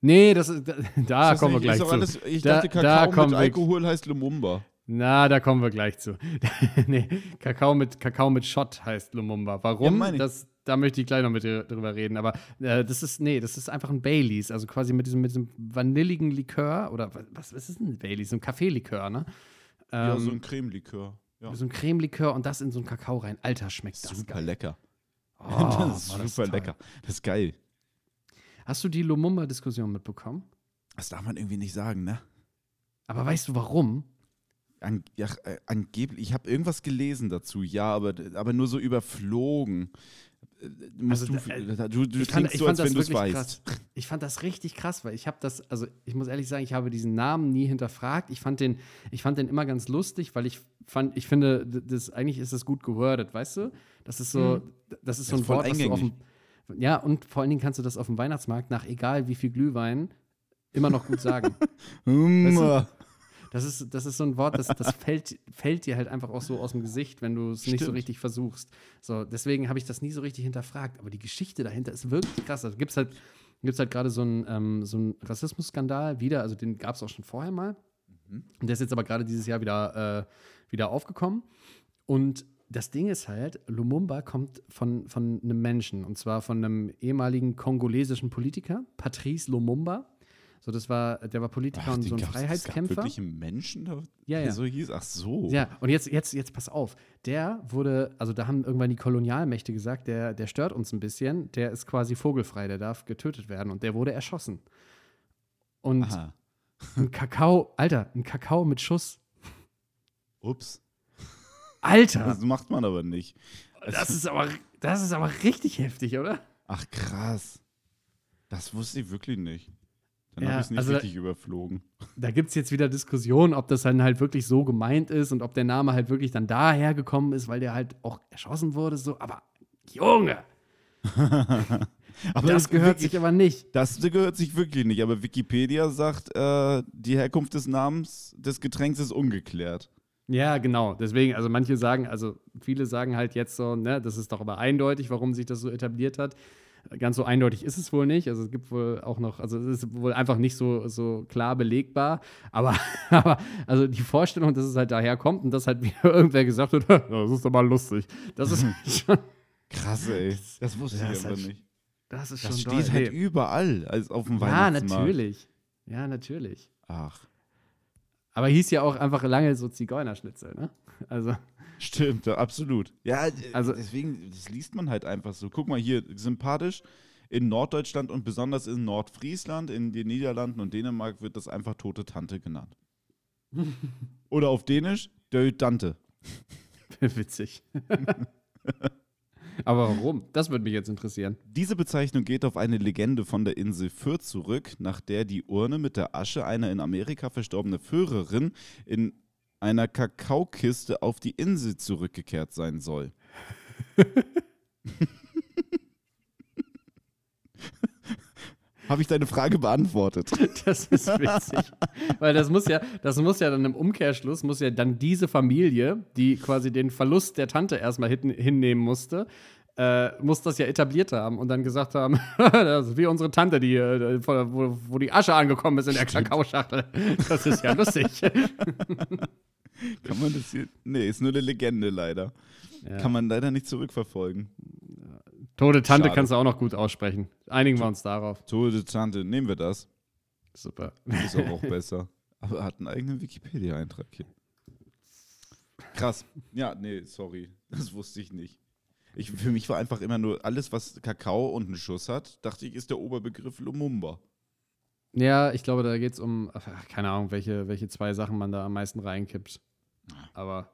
Nee, das ist, da, <laughs> da Ist das kommen wir gleich zu. alles, ich Da- dachte, da Kakao kommen mit Alkohol heißt Lumumba. Na, da kommen wir gleich zu. <laughs> nee, Kakao mit, Kakao mit Shot heißt Lumumba. Ja, Warum? ich. das, da möchte ich gleich noch mit dir drüber reden. Aber äh, das ist, nee, das ist einfach ein Baileys. Also quasi mit diesem, mit diesem vanilligen Likör. Oder was, was ist denn ein Baileys? So ein Kaffeelikör, ne? ja, Ähm, so ein Cremelikör. Ja. so ein Cremelikör und das in so ein Kakao rein. Alter, schmeckt das Super geil. lecker. Oh, <laughs> das ist das super toll. lecker. Das ist geil. Hast du die Lumumba-Diskussion mitbekommen? Das darf man irgendwie nicht sagen, ne? Aber weißt du warum? An, ja, äh, angeblich, ich habe irgendwas gelesen dazu, ja, aber, aber nur so überflogen. Äh, Also, du, äh, du, du ich fand, klingst so, als wenn das du es weißt. krass. Ich fand das richtig krass, weil ich habe das, also ich muss ehrlich sagen, ich habe diesen Namen nie hinterfragt. Ich fand den, ich fand den immer ganz lustig, weil ich fand, ich finde, das eigentlich ist das gut gewordet, weißt du? Das ist so, das ist so Das ein ist voll Wort, was du auf dem. Ja und vor allen Dingen kannst du das auf dem Weihnachtsmarkt nach egal wie viel Glühwein immer noch gut sagen. <laughs> Hm, Weißt Das ist, das ist so ein Wort, das, das <laughs> fällt, fällt dir halt einfach auch so aus dem Gesicht, wenn du es nicht so richtig versuchst. So, deswegen habe ich das nie so richtig hinterfragt. Aber die Geschichte dahinter ist wirklich krass. Also gibt es halt, gibt's halt gerade so einen ähm, so einen Rassismusskandal wieder, also den gab es auch schon vorher mal. Mhm. Und der ist jetzt aber gerade dieses Jahr wieder, äh, wieder aufgekommen. Und das Ding ist halt, Lumumba kommt von, von einem Menschen, und zwar von einem ehemaligen kongolesischen Politiker, Patrice Lumumba. So, das war, der war Politiker Ach, und so ein gab's- Es gab Freiheitskämpfer. wirklich einen Menschen, da, Ja, der ja. so hieß? Ach so. Ja, und jetzt, jetzt, jetzt pass auf. Der wurde, also da haben irgendwann die Kolonialmächte gesagt, der, der stört uns ein bisschen, der ist quasi vogelfrei, der darf getötet werden und der wurde erschossen. Und Aha. ein Kakao, Alter, ein Kakao mit Schuss. Ups. Alter! Das macht man aber nicht. Das ist aber, das ist aber richtig heftig, oder? Ach krass. Das wusste ich wirklich nicht. Dann Ja, habe ich es nicht also da- richtig überflogen. Da gibt es jetzt wieder Diskussionen, ob das dann halt wirklich so gemeint ist und ob der Name halt wirklich dann daher gekommen ist, weil der halt auch erschossen wurde, so. Aber Junge, <laughs> Aber das gehört wirklich- sich aber nicht. Das gehört sich wirklich nicht, aber Wikipedia sagt, äh, die Herkunft des Namens des Getränks ist ungeklärt. Ja, genau. Deswegen, also manche sagen, also viele sagen halt jetzt so, ne, das ist doch aber eindeutig, warum sich das so etabliert hat. Ganz so eindeutig ist es wohl nicht. Also es gibt wohl auch noch, also es ist wohl einfach nicht so, so klar belegbar. Aber, <laughs> aber also die Vorstellung, dass es halt daher kommt und dass halt wieder <laughs> irgendwer gesagt hat, <laughs> das ist doch mal lustig. Das ist schon, Krass, ey. Das wusste Ja, ich das aber hat- nicht. Das ist Das schon steht doll. halt Nee. überall als auf dem Ja, Weihnachtsmarkt. natürlich. Ja, natürlich. Ach, Aber hieß ja auch einfach lange so Zigeunerschnitzel, ne? Also, stimmt, absolut. Ja, also Also- deswegen, das liest man halt einfach so. Guck mal hier, sympathisch. In Norddeutschland und besonders in Nordfriesland, in den Niederlanden und Dänemark wird das einfach tote Tante genannt. <laughs> Oder auf Dänisch, Dö Dante. witzig. <laughs> Aber warum? Das würde mich jetzt interessieren. Diese Bezeichnung geht auf eine Legende von der Insel Fürth zurück, nach der die Urne mit der Asche einer in Amerika verstorbenen Führerin in einer Kakaokiste auf die Insel zurückgekehrt sein soll. <laughs> Habe ich deine Frage beantwortet? <laughs> Das ist witzig. Weil das muss ja, das muss ja dann im Umkehrschluss, muss ja dann diese Familie, die quasi den Verlust der Tante erstmal hin, hinnehmen musste, äh, muss das ja etabliert haben und dann gesagt haben, <laughs> das ist wie unsere Tante, die, äh, wo, wo die Asche angekommen ist in der Kakaoschachtel. Das ist ja lustig. Kann man das hier? Nee, ist nur eine Legende leider. Ja. Kann man leider nicht zurückverfolgen. Tote Tante Schade. kannst du auch noch gut aussprechen. Einigen wir uns darauf. Tote Tante, nehmen wir das. Super. Ist auch, auch besser. Aber hat einen eigenen Wikipedia-Eintrag hier. Krass. Ja, nee, sorry. Das wusste ich nicht. Ich, für mich war einfach immer nur alles, was Kakao und einen Schuss hat, dachte ich, ist der Oberbegriff Lumumba. Ja, ich glaube, da geht es um, keine Ahnung, welche, welche zwei Sachen man da am meisten reinkippt. Aber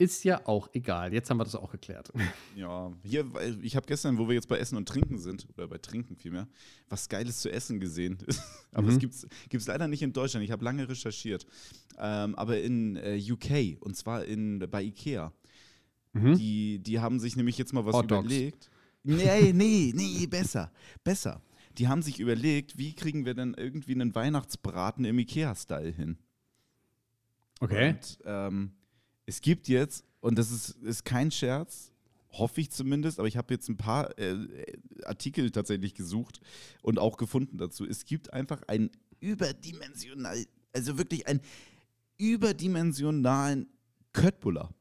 ist ja auch egal. Jetzt haben wir das auch geklärt. <laughs> Ja, hier, weil ich habe gestern, wo wir jetzt bei Essen und Trinken sind, oder bei Trinken vielmehr, was Geiles zu essen gesehen. <laughs> aber Mhm. es gibt es leider nicht in Deutschland. Ich habe lange recherchiert. Ähm, aber in äh, UK, und zwar in, bei Ikea. Mhm. Die, die haben sich nämlich jetzt mal was überlegt. Nee, nee, nee, besser, besser. Die haben sich überlegt, wie kriegen wir denn irgendwie einen Weihnachtsbraten im Ikea-Style hin? Okay. Und ähm, es gibt jetzt, und das ist, ist kein Scherz, hoffe ich zumindest, aber ich habe jetzt ein paar äh, Artikel tatsächlich gesucht und auch gefunden dazu. Es gibt einfach einen überdimensional, also wirklich einen überdimensionalen Köttbullar.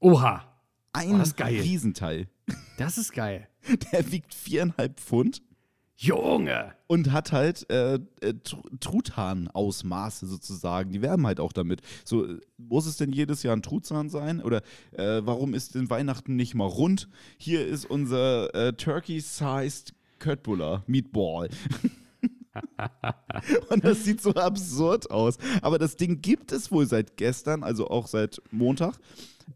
Oha, Ein Oh, das. Riesenteil. das ist geil. <laughs> Der wiegt viereinhalb Pfund Junge! und hat halt äh, äh, Tr- Truthahn-Ausmaße sozusagen. Die werben halt auch damit. So, muss es denn jedes Jahr ein Truthahn sein? Oder äh, warum ist denn Weihnachten nicht mal rund? Hier ist unser äh, Turkey-sized Köttbullar, Meatball. <laughs> Und das sieht so absurd aus. Aber das Ding gibt es wohl seit gestern, also auch seit Montag,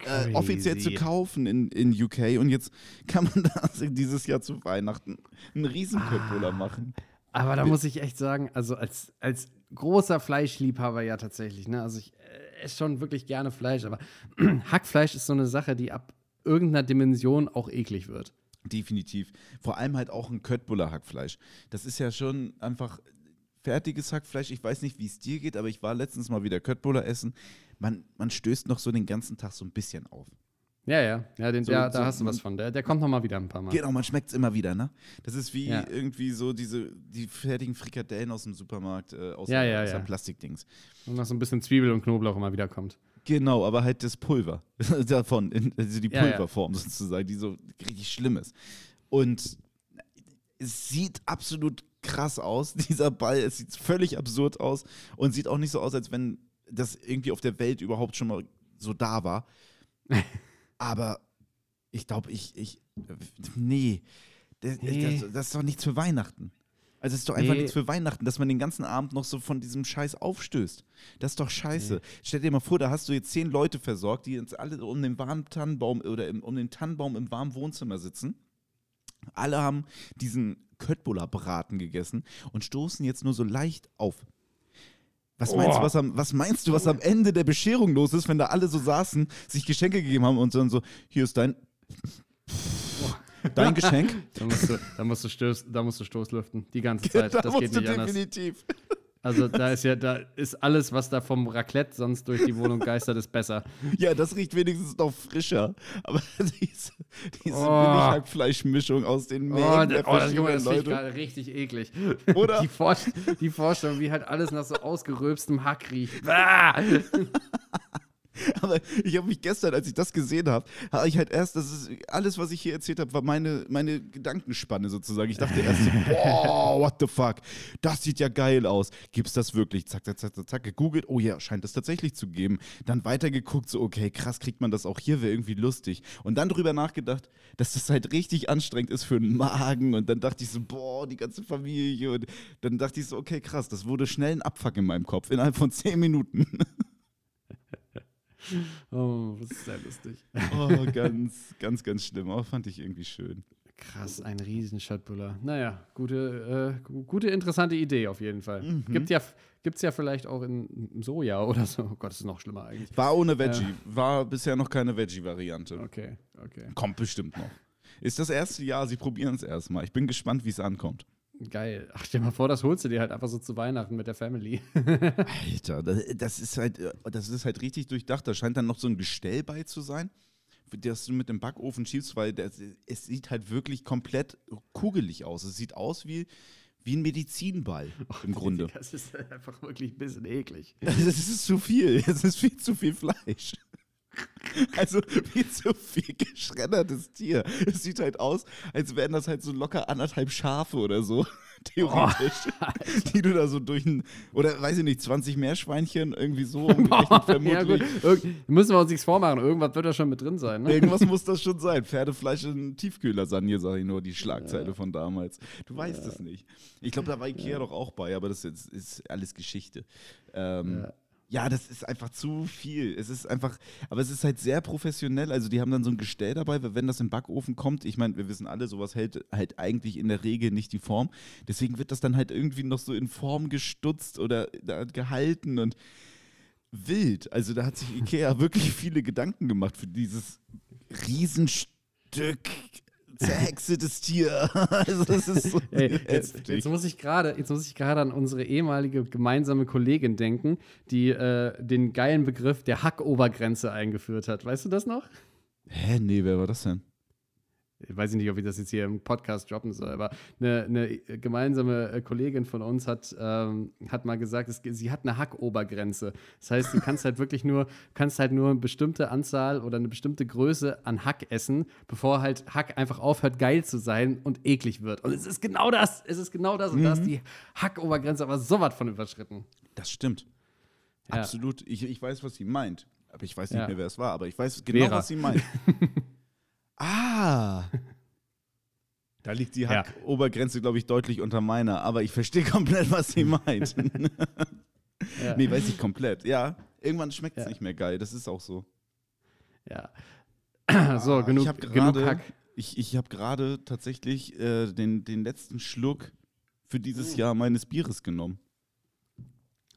äh, offiziell zu kaufen in, in UK. Und jetzt kann man <laughs> das dieses Jahr zu Weihnachten einen riesen Köttbullar Ah. machen. Aber da muss ich echt sagen, also als, als großer Fleischliebhaber ja tatsächlich, ne? Also ich äh, esse schon wirklich gerne Fleisch, aber <clears throat> Hackfleisch ist so eine Sache, die ab irgendeiner Dimension auch eklig wird. Definitiv. Vor allem halt auch ein Köttbullar Hackfleisch. Das ist ja schon einfach fertiges Hackfleisch. Ich weiß nicht, wie es dir geht, aber ich war letztens mal wieder Köttbullar essen. Man, man stößt noch so den ganzen Tag so ein bisschen auf. Ja, ja, ja, den, So- ja so- da hast du was von. Der, der kommt noch mal wieder ein paar Mal. Genau, man schmeckt es immer wieder, ne? Das ist wie Ja. irgendwie so diese, die fertigen Frikadellen aus dem Supermarkt, äh, aus, Ja, der, ja, aus der ja. Plastikdings. Und noch so ein bisschen Zwiebel und Knoblauch immer wieder kommt. Genau, aber halt das Pulver <laughs> davon, in, also die. Pulverform sozusagen, die so richtig schlimm ist. Und es sieht absolut krass aus, <laughs> dieser Ball. Es sieht völlig absurd aus und sieht auch nicht so aus, als wenn das irgendwie auf der Welt überhaupt schon mal so da war. <laughs> Aber ich glaube, ich, ich, nee, das, Nee. Das, das ist doch nichts für Weihnachten. Also es ist doch einfach Nee. nichts für Weihnachten, dass man den ganzen Abend noch so von diesem Scheiß aufstößt. Das ist doch scheiße. Stell dir mal vor, da hast du jetzt zehn Leute versorgt, die jetzt alle um den warmen Tannenbaum oder im, um den Tannenbaum im warmen Wohnzimmer sitzen. Alle haben diesen Köttbullar-Braten gegessen und stoßen jetzt nur so leicht auf. Was meinst, du, Oh. was, am, was meinst du, was am Ende der Bescherung los ist, wenn da alle so saßen, sich Geschenke gegeben haben und dann so, hier ist dein, dein Geschenk. <laughs> Da musst du, da musst du, Stoß, da musst du Stoßlüften. Die ganze <laughs> Zeit. da das musst geht du nicht anders. Also da ist ja, da ist alles, was da vom Raclette sonst durch die Wohnung geistert, ist besser. <laughs> Ja, das riecht wenigstens noch frischer. Aber <laughs> diese, diese Oh. Billighackfleischmischung aus den Oh, Mägen der da- oh das, Junge, das riecht Leute. gerade richtig eklig. Oder? Die, Vor die Vorstellung, wie halt alles nach so <laughs> ausgeröbstem Hack riecht. Ah! <laughs> Aber ich habe mich gestern, als ich das gesehen habe, habe ich halt erst, das ist alles, was ich hier erzählt habe, war meine, meine Gedankenspanne sozusagen. Ich dachte erst, so, <laughs> boah, what the fuck, das sieht ja geil aus. Gibt's das wirklich? Zack, zack, zack, zack, zack, gegoogelt, oh ja, scheint es tatsächlich zu geben. Dann weitergeguckt, so, okay, krass, kriegt man das auch hier, wäre irgendwie lustig. Und dann drüber nachgedacht, dass das halt richtig anstrengend ist für den Magen. Und dann dachte ich so, boah, die ganze Familie. Und dann dachte ich so, okay, krass, das wurde schnell ein Abfuck in meinem Kopf, innerhalb von zehn Minuten. <laughs> <laughs> Oh, das ist sehr lustig. Oh, <laughs> ganz, ganz, ganz schlimm. Aber fand ich irgendwie schön. Krass, ein riesen Shotbuller. Naja, gute, äh, gu- gute, interessante Idee auf jeden Fall. Mhm. Gibt ja, gibt's ja vielleicht auch in Soja <laughs> oder so. Oh Gott, das ist noch schlimmer eigentlich. War ohne Veggie. War bisher noch keine Veggie-Variante. Okay, okay. Kommt bestimmt noch. Ist das erste Jahr, sie probieren es erstmal. Ich bin gespannt, wie es ankommt. Geil. Ach, stell dir mal vor, das holst du dir halt einfach so zu Weihnachten mit der Family. <laughs> Alter, das, das ist halt, das ist halt richtig durchdacht. Da scheint dann noch so ein Gestell bei zu sein, das du mit dem Backofen schiebst, weil das, es sieht halt wirklich komplett kugelig aus. Es sieht aus wie, wie ein Medizinball <laughs> im Grunde. Das ist halt einfach wirklich ein bisschen eklig. <laughs> Das ist zu viel. Es ist viel zu viel Fleisch. <laughs> Also viel zu viel geschreddertes Tier. Es sieht halt aus, als wären das halt so locker anderthalb Schafe oder so, <laughs> theoretisch. <laughs> die du da so durch ein, oder weiß ich nicht, 20 Meerschweinchen irgendwie so umgerechnet ja, vermutlich. gut. Irg müssen wir uns nichts vormachen. Irgendwas wird da schon mit drin sein. Ne? Irgendwas muss das schon sein. Pferdefleisch in Tiefkühllasagne, sage ich nur, die Schlagzeile von damals. Du weißt es nicht. Ich glaube, da war Ikea doch auch bei, aber das ist, ist alles Geschichte. Ähm, Ja. Ja. das ist einfach zu viel. Es ist einfach, aber es ist halt sehr professionell. Also die haben dann so ein Gestell dabei, weil wenn das im Backofen kommt, ich meine, wir wissen alle, sowas hält halt eigentlich in der Regel nicht die Form. Deswegen wird das dann halt irgendwie noch so in Form gestutzt oder da gehalten und wild. Also da hat sich Ikea <laughs> wirklich viele Gedanken gemacht für dieses Riesenstück zerhexetes Tier. <laughs> Also das ist so Ey, jetzt, muss ich gerade, jetzt muss ich gerade an unsere ehemalige gemeinsame Kollegin denken, die äh, den geilen Begriff der Hackobergrenze eingeführt hat. Weißt du das noch? Hä, nee, wer war das denn? Ich weiß nicht, ob ich das jetzt hier im Podcast droppen soll, aber eine, eine gemeinsame äh, Kollegin von uns hat, ähm, hat mal gesagt, es, sie hat eine Hackobergrenze. Das heißt, du kannst halt wirklich nur, kannst halt nur eine bestimmte Anzahl oder eine bestimmte Größe an Hack essen, bevor halt Hack einfach aufhört, geil zu sein und eklig wird. Und es ist genau das, es ist genau das. Und da ist die Hackobergrenze aber so was von überschritten. Das stimmt. Ja. Absolut. Ich, ich weiß, was sie meint. Aber ich weiß nicht Ja. mehr, wer es war. Aber ich weiß genau, Vera. was sie meint. <laughs> ah. Da liegt die Ja. Hack-Obergrenze, glaube ich, deutlich unter meiner. Aber ich verstehe <laughs> komplett, was sie meint. <laughs> Ja. nee, weiß ich komplett. Ja, irgendwann schmeckt es Ja. nicht mehr geil. Das ist auch so. ja. <clears throat> so, Ah, genug, ich hab genug Hack. Ich, ich habe gerade tatsächlich äh, den, den letzten Schluck für dieses Jahr meines Bieres genommen.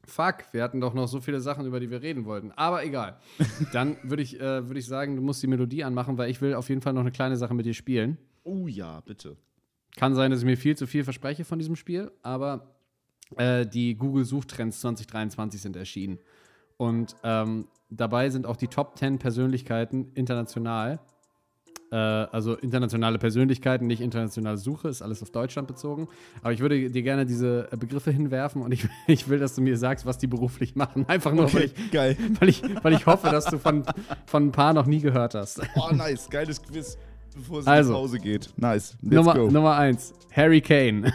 Fuck, wir hatten doch noch so viele Sachen, über die wir reden wollten. Aber egal. <laughs> Dann würde ich, äh, würd ich sagen, du musst die Melodie anmachen, weil ich will auf jeden Fall noch eine kleine Sache mit dir spielen. Oh ja, bitte. Kann sein, dass ich mir viel zu viel verspreche von diesem Spiel, aber äh, die Google-Suchtrends 2023 sind erschienen. Und ähm, dabei sind auch die Top 10 Persönlichkeiten international. Äh, also internationale Persönlichkeiten, nicht internationale Suche, ist alles auf Deutschland bezogen. Aber ich würde dir gerne diese Begriffe hinwerfen und ich, <laughs> ich will, dass du mir sagst, was die beruflich machen. Einfach nur, weil, ich, geil. weil, ich, weil ich hoffe, dass du von, von ein paar noch nie gehört hast. Oh, nice. Geiles Quiz, bevor es Also. nach Hause geht. Nice. Let's Nummer, go. Nummer eins, Harry Kane.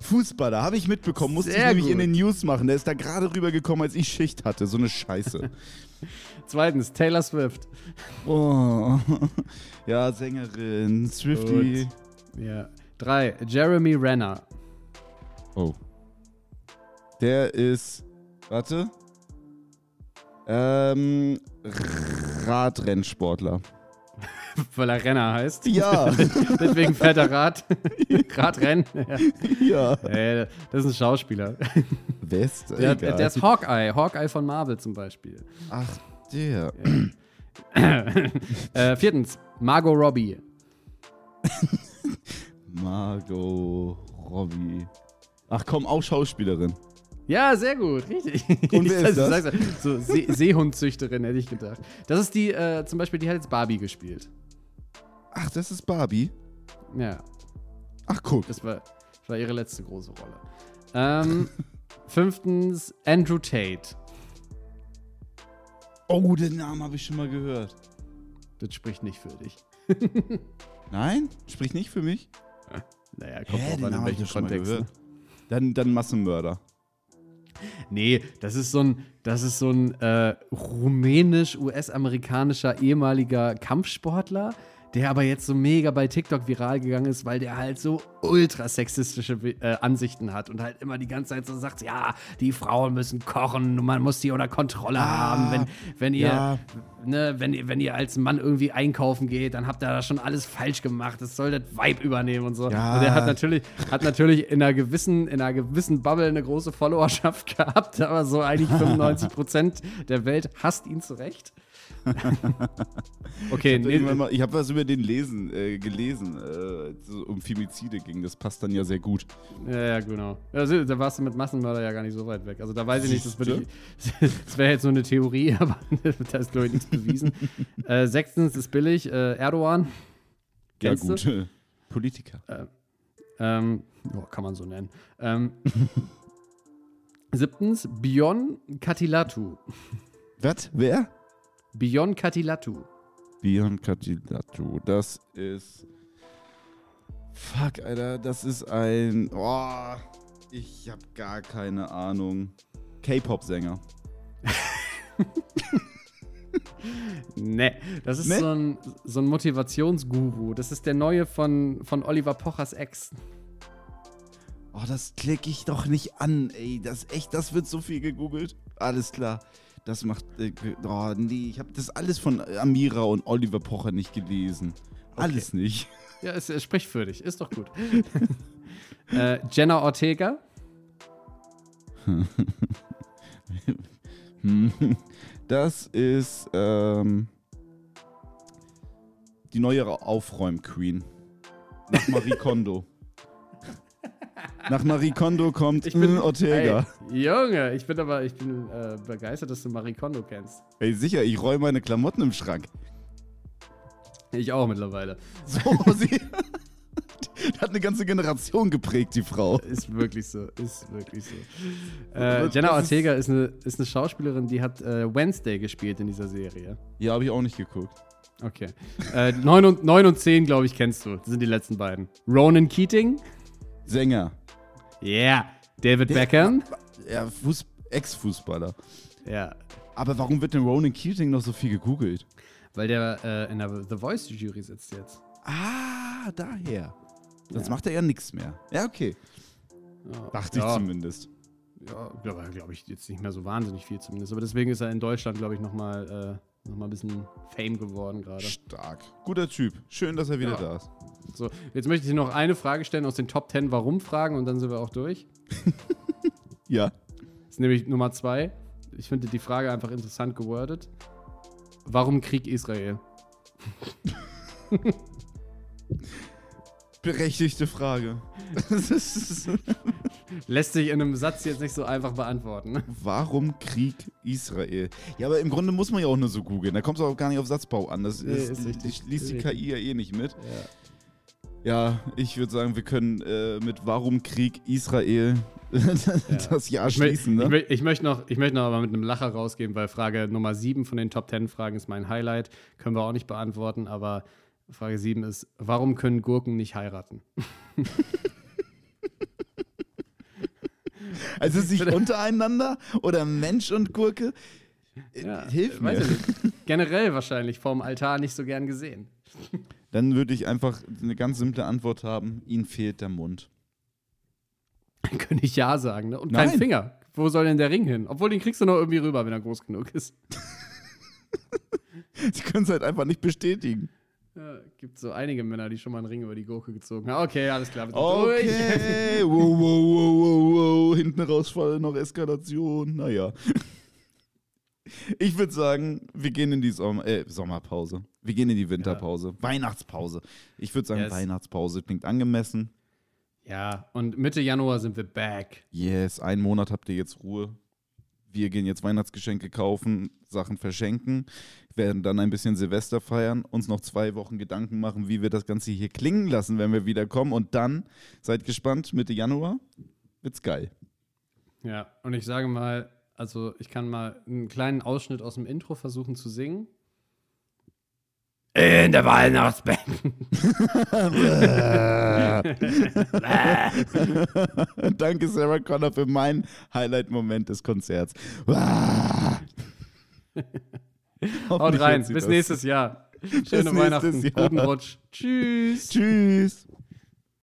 Fußballer, habe ich mitbekommen. Musste ich Sehr nämlich gut. in den News machen. Der ist da gerade rübergekommen, als ich Schicht hatte. So eine Scheiße. <laughs> <laughs> Zweitens, Taylor Swift. oh. <laughs> Ja, Sängerin, Swifty. Ja. Drei, Jeremy Renner. Oh. Der ist. Warte. Ähm. Radrennsportler. <laughs> Weil er Renner heißt. Ja. <laughs> Deswegen fährt er Rad. <laughs> Radrennen. Ja. ja. Äh, das ist ein Schauspieler. West. Der, egal. der ist Hawkeye. Hawkeye von Marvel zum Beispiel. Ach, der. Äh, viertens, Margot Robbie. Margot Robbie. Ach komm, auch Schauspielerin. Ja, sehr gut, richtig. Und wer ist das? So See Seehundzüchterin, hätte ich gedacht. Das ist die, äh, zum Beispiel, die hat jetzt Barbie gespielt. Ach, das ist Barbie. Ja, Ach, guck. das war, das war ihre letzte große Rolle. Ähm, <laughs> fünftens, Andrew Tate. Oh, den Namen habe ich schon mal gehört. Das spricht nicht für dich. <laughs> Nein? Spricht nicht für mich? Naja, kommt Hä, drauf den an, in welchem doch schon mal Kontext. gehört. Ne? Dann, dann Massenmörder. Nee, das ist so ein, das ist so ein äh, rumänisch-US-amerikanischer ehemaliger Kampfsportler, der aber jetzt so mega bei TikTok viral gegangen ist, weil der halt so ultra sexistische äh, Ansichten hat und halt immer die ganze Zeit so sagt, ja, die Frauen müssen kochen, und man muss die unter Kontrolle haben. Wenn, wenn ihr, ja. ne, wenn ihr, wenn ihr als Mann irgendwie einkaufen geht, dann habt ihr da schon alles falsch gemacht. Das soll das Vibe übernehmen und so. Ja. Und der hat natürlich, hat natürlich in einer gewissen, in einer gewissen Bubble eine große Followerschaft <laughs> gehabt, aber so eigentlich <laughs> 95 Prozent der Welt hasst ihn zurecht. <laughs> okay, Ich nee, habe ich habe was über den lesen, äh, gelesen, äh, so um Femizide ging. Das passt dann ja sehr gut. ja, ja, genau. Also, da warst du mit Massenmörder ja gar nicht so weit weg. Also da weiß ich nicht, das, Siehste? würde ich- <laughs> das wäre jetzt nur eine Theorie, <laughs> aber da ist, glaube ich, nichts bewiesen. äh, sechstens ist billig, äh, Erdogan. Ja, gut. äh, Politiker. Ähm, ja, kann man so nennen. Ähm, siebtens, Bion Katilatu. Was? Wer? Bion Katilatu. Bion Katilatu. Das ist. Fuck, Alter. Das ist ein. Oh, ich habe gar keine Ahnung. K-Pop-Sänger. <laughs> Ne, das ist Ne? so, ein, so ein Motivationsguru. Das ist der neue von, von Oliver Pochers Ex. Oh, das klicke ich doch nicht an, ey. Das echt, das wird so viel gegoogelt. Alles klar. Das macht. Äh, oh, nee, ich habe das alles von Amira und Oliver Pocher nicht gelesen. Alles nicht. Ja, es, es spricht für dich. Ist doch gut. <laughs> äh, Jenna Ortega. <laughs> Das ist ähm, die neue Aufräum-Queen. Nach Marie Kondo. Nach Marie Kondo kommt Ich bin Ortega. Ey, Junge, ich bin aber ich bin äh, begeistert, dass du Marie Kondo kennst. Ey. sicher, ich räume meine Klamotten im Schrank. Ich auch mittlerweile. So, <laughs> sie <laughs> hat eine ganze Generation geprägt, die Frau. Ist wirklich so. Ist wirklich so. Das- Äh, Jenna Ortega ist eine, ist eine Schauspielerin, die hat äh, Wednesday gespielt in dieser Serie. Ja, habe ich auch nicht geguckt. Okay. Äh, 9, und, 9 und 10, glaube ich, kennst du. Das sind die letzten beiden. Ronan Keating. Sänger. Yeah. David Der- Beckham. Ja, Fuß Ex-Fußballer. Ja. Aber warum wird denn Ronan Keating noch so viel gegoogelt? Weil der äh, in der The Voice Jury sitzt jetzt. Ah, daher. Jetzt Ja. macht er ja nichts mehr. Ja, okay. Ja. Dachte ich ja, zumindest. Ja, glaube glaub ich jetzt nicht mehr so wahnsinnig viel zumindest. Aber deswegen ist er in Deutschland, glaube ich, nochmal äh, noch mal ein bisschen Fame geworden gerade. Stark. Guter Typ. Schön, dass er wieder Ja. da ist. So, jetzt möchte ich dir noch eine Frage stellen aus den Top 10 Warum-Fragen und dann sind wir auch durch. <laughs> Ja. Das ist nämlich Nummer zwei. Ich finde die Frage einfach interessant gewordet. Warum Krieg Israel? <laughs> Berechtigte Frage. <laughs> Lässt sich in einem Satz jetzt nicht so einfach beantworten. Warum Krieg Israel? Ja, aber im Grunde muss man ja auch nur so googeln. Da kommt es auch gar nicht auf Satzbau an. Das Nee, ist, ist richtig. Liest die KI ja eh nicht mit. Ja. Ja, ich würde sagen, wir können äh, mit Warum Krieg Israel <laughs> das Jahr Ich, schließen. ich, Ne? mö ich, möchte noch, ich möchte noch aber mit einem Lacher rausgehen, weil Frage Nummer 7 von den Top 10 Fragen ist mein Highlight. Können wir auch nicht beantworten, aber Frage 7 ist: Warum können Gurken nicht heiraten? <laughs> Also <laughs> sich untereinander oder Mensch und Gurke? Äh, Hilf mir. <laughs> Generell wahrscheinlich vorm Altar nicht so gern gesehen. Dann würde ich einfach eine ganz simple Antwort haben: Ihnen fehlt der Mund. Dann könnte ich Ja sagen, ne? Und kein Nein. Finger. Wo soll denn der Ring hin? Obwohl, den kriegst du noch irgendwie rüber, wenn er groß genug ist. <laughs> Sie können es halt einfach nicht bestätigen. Ja, gibt so einige Männer, die schon mal einen Ring über die Gurke gezogen haben. Okay, alles klar. sind durch. Okay, wow, wow, wow, wow. Hinten raus voll noch Eskalation. Naja. Ich würde sagen, wir gehen in die Sommer äh, Sommerpause. Wir gehen in die Winterpause. Weihnachtspause. Ich würde sagen, Yes. Weihnachtspause klingt angemessen. Ja, und Mitte Januar sind wir back. Yes, einen Monat habt ihr jetzt Ruhe. Wir gehen jetzt Weihnachtsgeschenke kaufen, Sachen verschenken, werden dann ein bisschen Silvester feiern, uns noch zwei Wochen Gedanken machen, wie wir das Ganze hier klingen lassen, wenn wir wiederkommen. Und dann, seid gespannt, Mitte Januar wird's geil. Ja, und ich sage mal, Also ich kann mal einen kleinen Ausschnitt aus dem Intro versuchen zu singen. In der Weihnachtsband. <laughs> <laughs> Danke, Sarah Connor, für meinen Highlight-Moment des Konzerts. <laughs> <laughs> Haut rein. Bis nächstes Jahr. <laughs> Schöne Weihnachten. Jahr. Guten Rutsch. Tschüss. Tschüss.